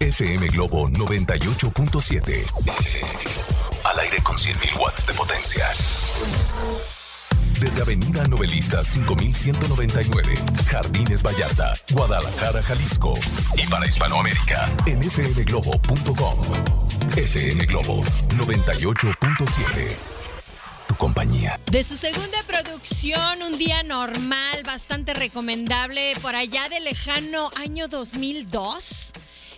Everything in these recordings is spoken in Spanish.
FM Globo 98.7. Al aire con 100.000 watts de potencia. Desde Avenida Novelista 5199, Jardines Vallarta, Guadalajara, Jalisco. Y para Hispanoamérica, en fmglobo.com. FM Globo 98.7 Tu compañía. De su segunda producción, Un Día Normal, bastante recomendable, por allá de lejano año 2002.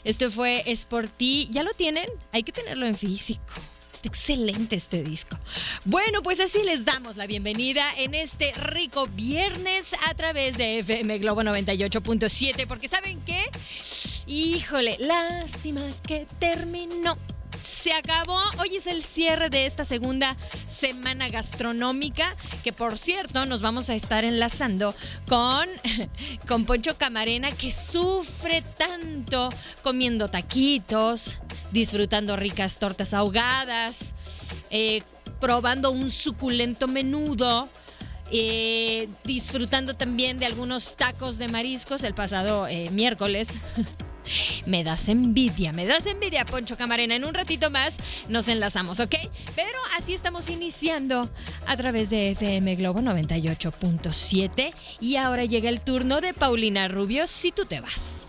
Este fue Es por ti. ¿Ya lo tienen? Hay que tenerlo en físico. Está excelente este disco. Bueno, pues así les damos la bienvenida en este rico viernes a través de FM Globo 98.7, porque ¿saben qué? Híjole, lástima que terminó. Se acabó. Hoy es el cierre de esta segunda semana gastronómica, que por cierto nos vamos a estar enlazando con, con Poncho Camarena, que sufre tanto comiendo taquitos, disfrutando ricas tortas ahogadas, eh, probando un suculento menudo. eh, disfrutando también de algunos tacos de mariscos el pasado eh, miércoles. Me das envidia, me das envidia, Poncho Camarena. En un ratito más nos enlazamos, ¿ok? Pero así estamos iniciando a través de FM Globo 98.7. Y ahora llega el turno de Paulina Rubio, si tú te vas.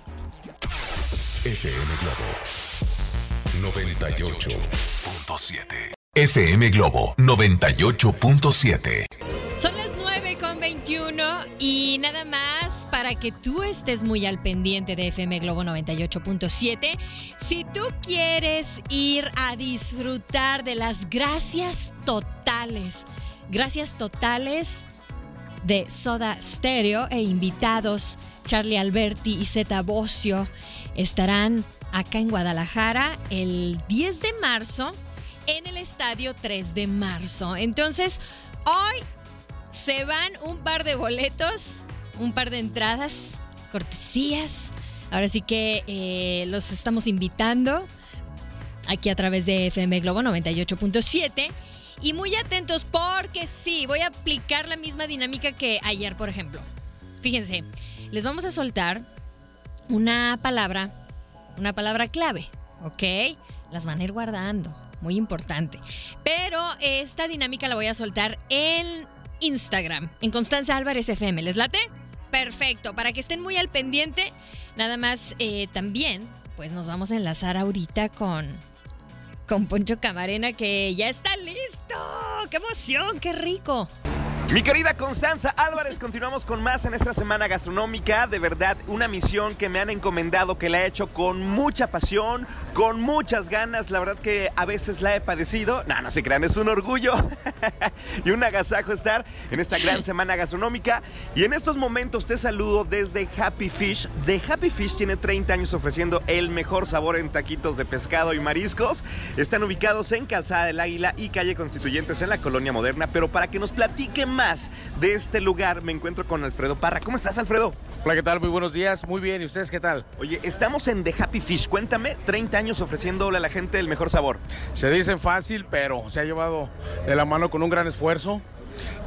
FM Globo 98.7. FM Globo 98.7. Son las 9 con 21 y nada más para que tú estés muy al pendiente de FM Globo 98.7. Si tú quieres ir a disfrutar de las gracias totales, gracias totales de Soda Stereo e invitados Charlie Alberti y Zeta Bocio estarán acá en Guadalajara el 10 de marzo en el estadio 3 de marzo. Entonces, hoy se van un par de boletos, un par de entradas, cortesías. Ahora sí que eh, los estamos invitando aquí a través de FM Globo 98.7. Y muy atentos porque sí, voy a aplicar la misma dinámica que ayer, por ejemplo. Fíjense, les vamos a soltar una palabra, una palabra clave, ¿ok? Las van a ir guardando, muy importante. Pero esta dinámica la voy a soltar en Instagram, en Constanza Álvarez FM. ¿Les late? Perfecto, para que estén muy al pendiente. Nada más eh, también, pues nos vamos a enlazar ahorita con, con Poncho Camarena, que ya está listo. ¡Qué emoción! ¡Qué rico! Mi querida Constanza Álvarez, continuamos con más en esta semana gastronómica. De verdad, una misión que me han encomendado, que la he hecho con mucha pasión, con muchas ganas. La verdad que a veces la he padecido. No, no se crean, es un orgullo y un agasajo estar en esta gran semana gastronómica. Y en estos momentos te saludo desde Happy Fish. De Happy Fish tiene 30 años ofreciendo el mejor sabor en taquitos de pescado y mariscos. Están ubicados en Calzada del Águila y Calle Constituyentes en la Colonia Moderna. Pero para que nos platique más de este lugar, me encuentro con Alfredo Parra. ¿Cómo estás, Alfredo? Hola, ¿qué tal? Muy buenos días. Muy bien. ¿Y ustedes qué tal? Oye, estamos en The Happy Fish. Cuéntame, 30 años ofreciéndole a la gente el mejor sabor. Se dicen fácil, pero se ha llevado de la mano con un gran esfuerzo.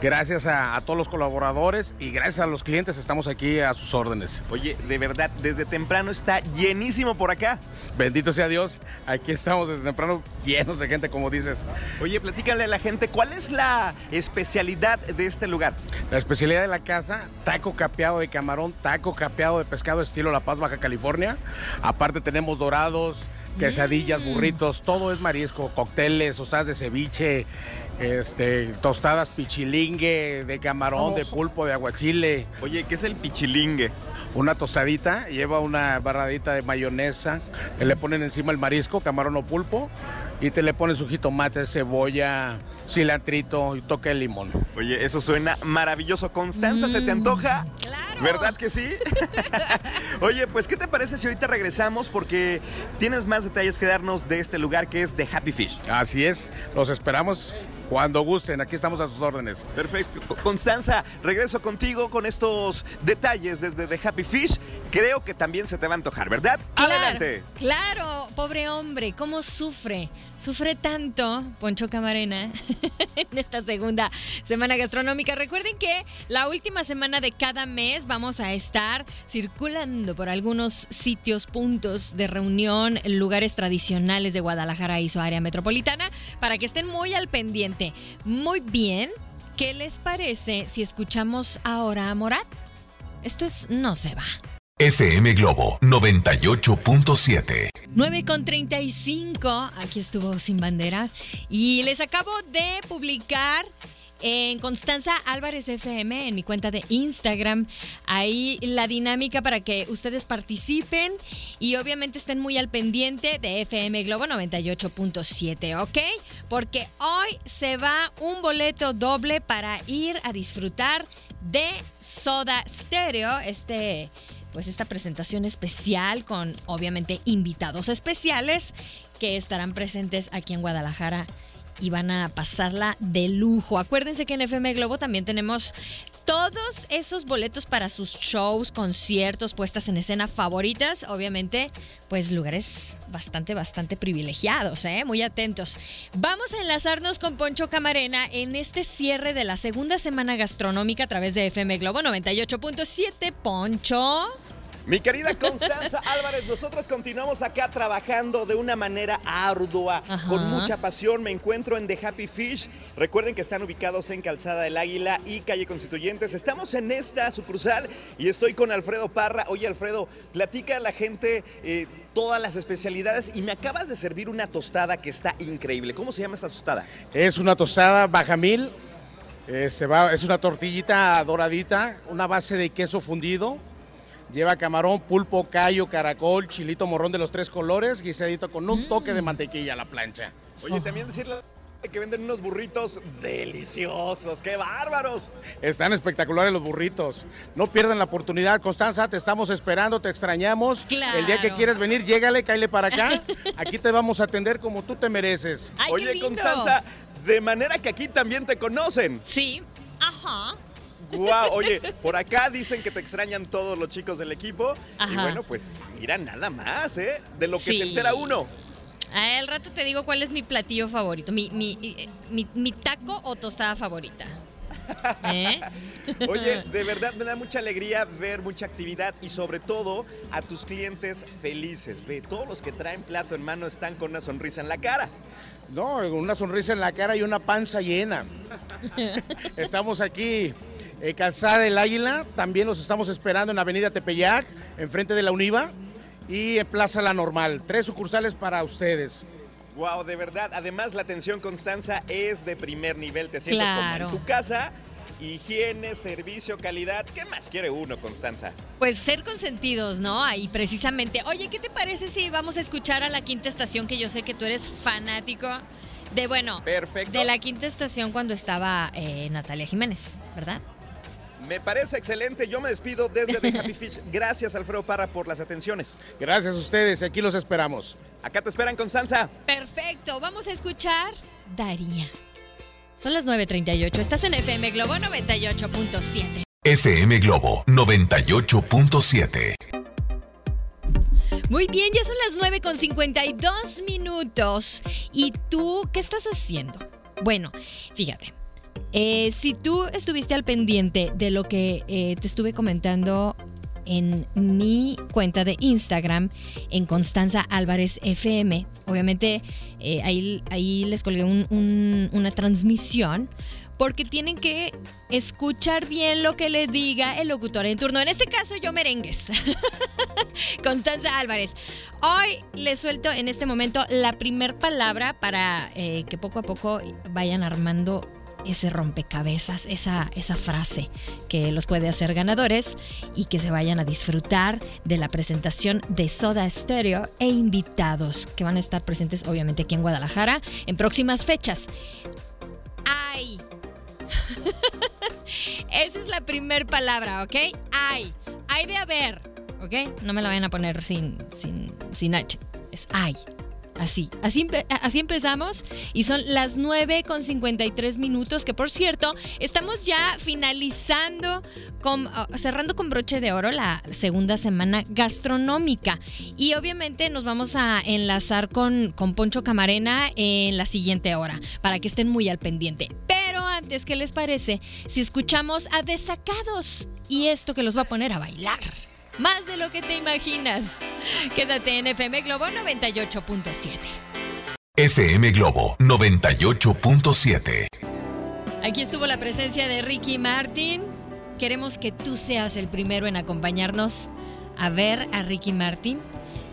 Gracias a, a, todos los colaboradores y gracias a los clientes estamos aquí a sus órdenes. Oye, de verdad, desde temprano está llenísimo por acá. Bendito sea Dios, aquí estamos desde temprano llenos de gente, como dices. Oye, platícale a la gente, ¿cuál es la especialidad de este lugar? La especialidad de la casa, taco capeado de camarón, taco capeado de pescado estilo La Paz, Baja California. Aparte tenemos dorados, quesadillas, burritos, todo es marisco, cócteles, tostadas de ceviche, este, tostadas pichilingue de camarón, de pulpo, de aguachile. Oye, ¿qué es el pichilingue? Una tostadita, lleva una barradita de mayonesa, que le ponen encima el marisco, camarón o pulpo, y te le pones su jitomate, cebolla, cilantrito y toque de limón. Oye, eso suena maravilloso. Constanza, ¿se te antoja? Claro claro. ¿Verdad que sí? Oye, pues ¿qué te parece si ahorita regresamos? Porque tienes más detalles que darnos de este lugar que es The Happy Fish. Así es, los esperamos cuando gusten, aquí estamos a sus órdenes. Perfecto. Constanza, regreso contigo con estos detalles desde The Happy Fish. Creo que también se te va a antojar, ¿verdad? Claro, Adelante. Claro, pobre hombre, cómo sufre. Sufre tanto Poncho Camarena en esta segunda semana gastronómica. Recuerden que la última semana de cada mes vamos a estar circulando por algunos sitios, puntos de reunión, lugares tradicionales de Guadalajara y su área metropolitana para que estén muy al pendiente. Muy bien, ¿qué les parece si escuchamos ahora a Morat? Esto es No se va. FM Globo 98.7. 9 con 35, aquí estuvo Sin Bandera. Y les acabo de publicar en Constanza Álvarez FM, en mi cuenta de Instagram, ahí la dinámica para que ustedes participen y obviamente estén muy al pendiente de FM Globo 98.7, ¿ok? Porque hoy se va un boleto doble para ir a disfrutar de Soda Stereo, este pues esta presentación especial con obviamente invitados especiales que estarán presentes aquí en Guadalajara y van a pasarla de lujo. Acuérdense que en FM Globo también tenemos todos esos boletos para sus shows, conciertos, puestas en escena favoritas. Obviamente, pues lugares bastante, bastante privilegiados, ¿eh? Muy atentos. Vamos a enlazarnos con Poncho Camarena en este cierre de la segunda semana gastronómica a través de FM Globo 98.7. Poncho. Mi querida Constanza Álvarez, nosotros continuamos acá trabajando de una manera ardua, Ajá. con mucha pasión. Me encuentro en The Happy Fish. Recuerden que están ubicados en Calzada del Águila y Calle Constituyentes. Estamos en esta sucursal y estoy con Alfredo Parra. Oye, Alfredo, platica a la gente eh, todas las especialidades y me acabas de servir una tostada que está increíble. ¿Cómo se llama esta tostada? Es una tostada bajamil, eh, se va, es una tortillita doradita, una base de queso fundido, lleva camarón, pulpo, callo, caracol, chilito morrón de los tres colores, guisadito con un toque de mantequilla a la plancha. Oye, también decirle que venden unos burritos deliciosos. ¡Qué bárbaros! Están espectaculares los burritos. No pierdan la oportunidad, Constanza, te estamos esperando, te extrañamos. Claro. El día que quieres venir, llégale, cáile para acá. Aquí te vamos a atender como tú te mereces. ¡Ay, qué Oye, lindo! Constanza, de manera que aquí también te conocen. Sí. Ajá. Guau, oye, por acá dicen que te extrañan todos los chicos del equipo. Y bueno, pues mira nada más, ¿eh? De lo que Sí. se entera uno. Al rato te digo cuál es mi platillo favorito, mi, mi, eh, mi- mi taco o tostada favorita. ¿Eh? Oye, de verdad me da mucha alegría ver mucha actividad y sobre todo a tus clientes felices. Ve, todos los que traen plato en mano están con una sonrisa en la cara. No, con una sonrisa en la cara y una panza llena. Estamos aquí Calzada del Águila, también los estamos esperando en Avenida Tepeyac, enfrente de la Univa, y en Plaza La Normal. Tres sucursales para ustedes. Wow, de verdad. Además, la atención Constanza es de primer nivel. Te sientes Claro. como en tu casa. Higiene, servicio, calidad. ¿Qué más quiere uno, Constanza? Pues ser consentidos, ¿no? Ahí precisamente. Oye, ¿qué te parece si vamos a escuchar a la quinta estación, que yo sé que tú eres fanático de, bueno, Perfecto. de la quinta estación cuando estaba eh, Natalia Jiménez, ¿verdad? Me parece excelente. Yo me despido desde The Happy Fish. Gracias, Alfredo Parra, por las atenciones. Gracias a ustedes, aquí los esperamos. Acá te esperan, Constanza. Perfecto, vamos a escuchar Daría. Son las 9.38, estás en FM Globo 98.7. FM Globo 98.7. Muy bien, ya son las 9 con 52 minutos. ¿Y tú qué estás haciendo? Bueno, fíjate. Eh, si tú estuviste al pendiente de lo que eh, te estuve comentando en mi cuenta de Instagram, en Constanza Álvarez FM, obviamente eh, ahí, les colgué un- un- una transmisión porque tienen que escuchar bien lo que le diga el locutor en turno. En este caso, yo merengues. Constanza Álvarez. Hoy les suelto en este momento la primer palabra para que poco a poco vayan armando ese rompecabezas, esa, esa frase que los puede hacer ganadores y que se vayan a disfrutar de la presentación de Soda Stereo e invitados que van a estar presentes obviamente aquí en Guadalajara en próximas fechas. ¡Ay! Esa es la primer palabra, ¿ok? Hay. Hay de haber, ¿ok? No me la vayan a poner sin, sin, sin H. Es hay. Así, así, empezamos y son las 9 con 53 minutos, que por cierto, estamos ya finalizando, con, ah, cerrando con broche de oro la segunda semana gastronómica y obviamente nos vamos a enlazar con, con Poncho Camarena en la siguiente hora para que estén muy al pendiente. Pero antes, ¿qué les parece si escuchamos a Desacados y esto que los va a poner a bailar? Más de lo que te imaginas. Quédate en FM Globo 98.7. FM Globo 98.7. Aquí estuvo la presencia de Ricky Martin. Queremos que tú seas el primero en acompañarnos a ver a Ricky Martin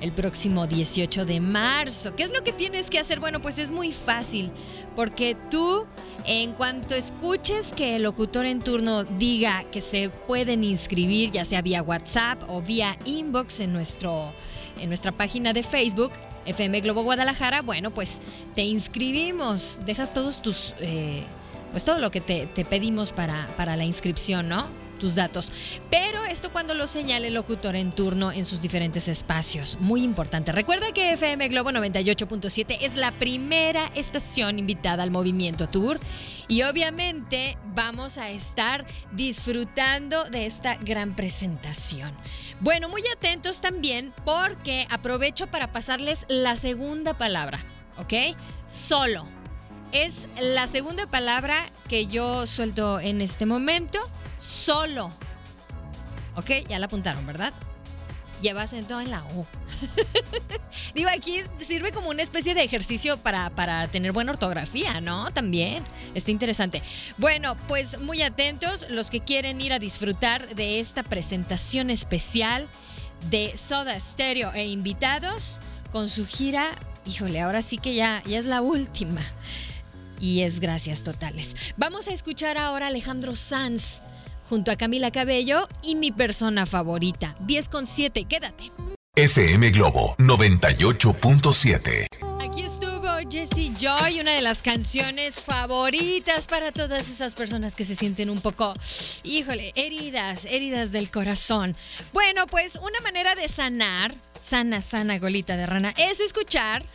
el próximo 18 de marzo. ¿Qué es lo que tienes que hacer? Bueno, pues es muy fácil, porque tú, en cuanto escuches que el locutor en turno diga que se pueden inscribir, ya sea vía WhatsApp o vía inbox en, nuestro, en nuestra página de Facebook, FM Globo Guadalajara, bueno, pues te inscribimos, dejas todos tus... Eh, pues todo lo que te, te pedimos para, para la inscripción, ¿no? Tus datos. Pero esto cuando lo señale el locutor en turno en sus diferentes espacios. Muy importante. Recuerda que FM Globo 98.7 es la primera estación invitada al Movimiento Tour. Y obviamente vamos a estar disfrutando de esta gran presentación. Bueno, muy atentos también porque aprovecho para pasarles la segunda palabra, ¿ok? Solo. Es la segunda palabra que yo suelto en este momento solo. Ok, ya la apuntaron, ¿verdad? Lleva acento en la O. Digo, aquí sirve como una especie de ejercicio para, para, tener buena ortografía, ¿no? También. Está interesante. Bueno, pues muy atentos los que quieren ir a disfrutar de esta presentación especial de Soda Stereo e invitados con su gira. Híjole, ahora sí que ya, ya es la última. Y es gracias totales. Vamos a escuchar ahora a Alejandro Sanz junto a Camila Cabello y mi persona favorita, 10 con 7, quédate. FM Globo 98.7. Aquí estuvo Jessie Joy, una de las canciones favoritas para todas esas personas que se sienten un poco, híjole, heridas, heridas del corazón. Bueno, pues una manera de sanar, sana, sana golita de rana, es escuchar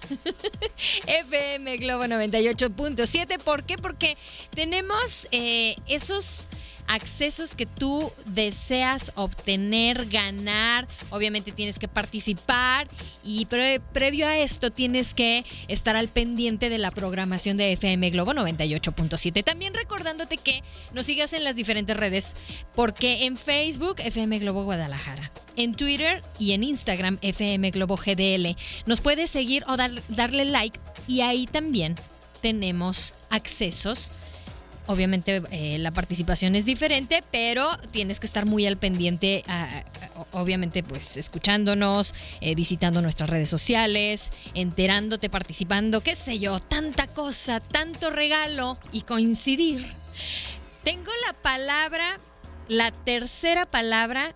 FM Globo 98.7. ¿Por qué? Porque tenemos eh, esos accesos que tú deseas obtener, ganar. Obviamente tienes que participar y previo a esto tienes que estar al pendiente de la programación de FM Globo 98.7. También recordándote que nos sigas en las diferentes redes porque en Facebook FM Globo Guadalajara, en Twitter y en Instagram FM Globo GDL. Nos puedes seguir o darle like y ahí también tenemos accesos Obviamente eh, la participación es diferente, pero tienes que estar muy al pendiente, obviamente pues escuchándonos, eh, visitando nuestras redes sociales, enterándote, participando, qué sé yo, tanta cosa, tanto regalo y coincidir. Tengo la palabra, la tercera palabra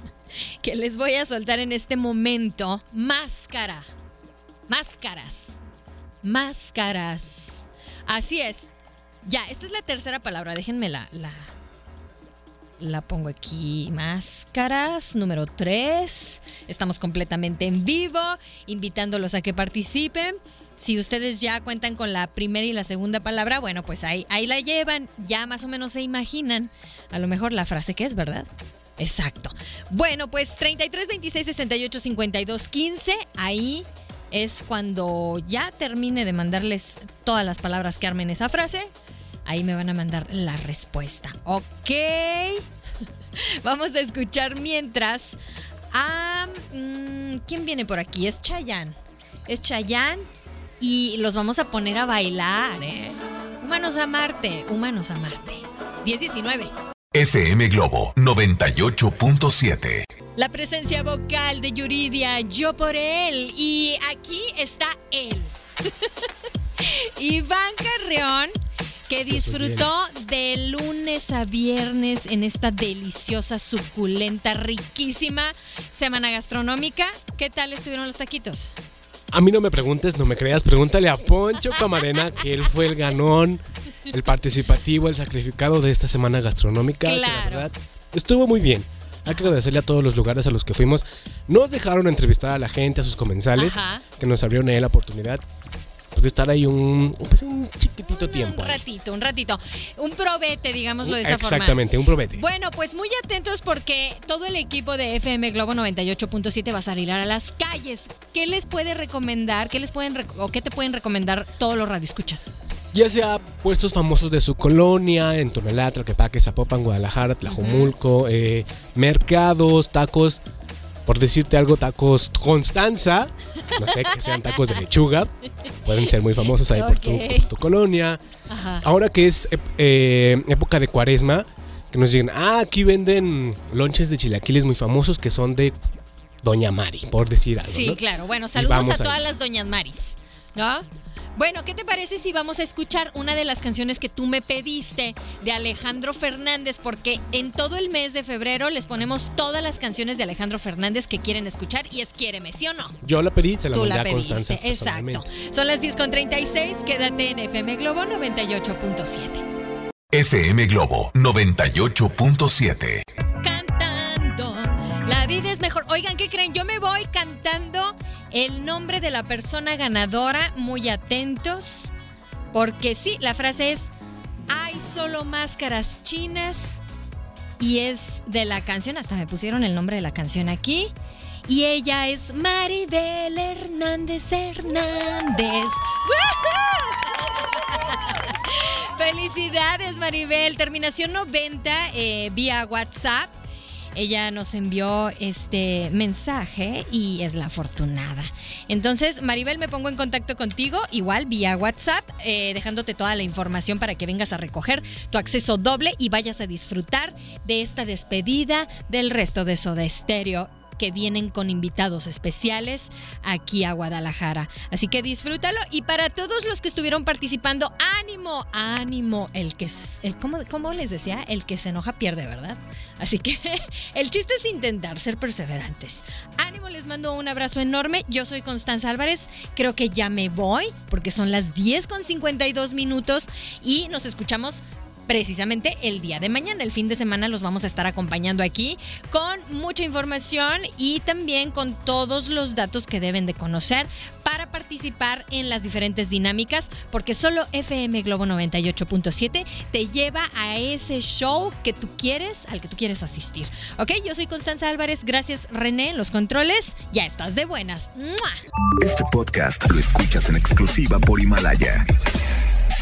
que les voy a soltar en este momento, máscara, máscaras, máscaras. Así es, ya, esta es la tercera palabra. Déjenme la, la, pongo aquí. Máscaras, número 3. Estamos completamente en vivo, invitándolos a que participen. Si ustedes ya cuentan con la primera y la segunda palabra, bueno, pues ahí, ahí la llevan. Ya más o menos se imaginan a lo mejor la frase que es, ¿verdad? Exacto. Bueno, pues 33 26 68 52 15. Ahí es cuando ya termine de mandarles todas las palabras que armen esa frase. Ahí me van a mandar la respuesta. Ok. Vamos a escuchar mientras a... Mm, ¿Quién viene por aquí? Es Chayanne. Es Chayanne y los vamos a poner a bailar, ¿eh? Humanos a Marte, Humanos a Marte. 1019. FM Globo 98.7. La presencia vocal de Yuridia, yo por él. Y aquí está él. Iván Carreón que disfrutó de lunes a viernes en esta deliciosa, suculenta, riquísima semana gastronómica. ¿Qué tal estuvieron los taquitos? A mí no me preguntes, no me creas, pregúntale a Poncho Camarena, que él fue el ganón el participativo, el sacrificado de esta semana gastronómica. que la Claro. verdad, estuvo muy bien. Hay que agradecerle a todos los lugares a los que fuimos. Nos dejaron entrevistar a la gente, a sus comensales, Ajá. que nos abrieron ahí la oportunidad pues, de estar ahí un, pues, un chiquitito tiempo. Un ahí. ratito, un ratito. Un probete, digámoslo de esa forma. Exactamente, un probete. Bueno, pues muy atentos porque todo el equipo de FM Globo 98.7 va a salir a las calles. ¿Qué les puede recomendar? ¿Qué les pueden o qué te pueden recomendar todos los radioescuchas? Ya sea puestos famosos de su colonia, en Tonalá, Tlaquepaque, Zapopan, Guadalajara, Tlajomulco, eh, mercados, tacos, por decirte algo, tacos Constanza, no sé, que sean tacos de lechuga, pueden ser muy famosos ahí por, tu, Ok. por tu colonia. Ajá. Ahora que es eh, época de cuaresma, que nos digan, ah, aquí venden lonches de chilaquiles muy famosos que son de Doña Mari, por decir algo. Sí, ¿no? claro. Bueno, saludos a todas las doñas Maris, ¿no? Bueno, ¿qué te parece si vamos a escuchar una de las canciones que tú me pediste de Alejandro Fernández? Porque en todo el mes de febrero les ponemos todas las canciones de Alejandro Fernández que quieren escuchar y es Quiéreme, ¿sí o no? Yo la pedí, se la Tú mandé la a Constanza. pediste, exacto. Son las 10 con 36, quédate en FM Globo 98.7. FM Globo 98.7. La vida es mejor. Oigan, ¿qué creen? Yo me voy cantando el nombre de la persona ganadora, muy atentos, porque sí, la frase es, hay solo máscaras chinas y es de la canción, hasta me pusieron el nombre de la canción aquí. Y ella es Maribel Hernández Hernández. ¡Woohoo! Felicidades, Maribel. Terminación 90 eh, vía WhatsApp. Ella nos envió este mensaje y es la afortunada. Entonces, Maribel, me pongo en contacto contigo, igual vía WhatsApp, eh, dejándote toda la información para que vengas a recoger tu acceso doble y vayas a disfrutar de esta despedida del resto de Soda Stereo que vienen con invitados especiales aquí a Guadalajara. Así que disfrútalo y para todos los que estuvieron participando, ánimo, ánimo, el que cómo les decía, el que se enoja pierde, ¿verdad? Así que el chiste es intentar ser perseverantes. Ánimo, les mando un abrazo enorme. Yo soy Constanza Álvarez. Creo que ya me voy porque son las 10 con 52 minutos y nos escuchamos precisamente el día de mañana. El fin de semana los vamos a estar acompañando aquí con mucha información y también con todos los datos que deben de conocer para participar en las diferentes dinámicas, porque solo FM Globo 98.7 te lleva a ese show que tú quieres, al que tú quieres asistir. Ok, yo soy Constanza Álvarez, gracias René, en los controles, ya estás de buenas. ¡Mua! Este podcast lo escuchas en exclusiva por Himalaya.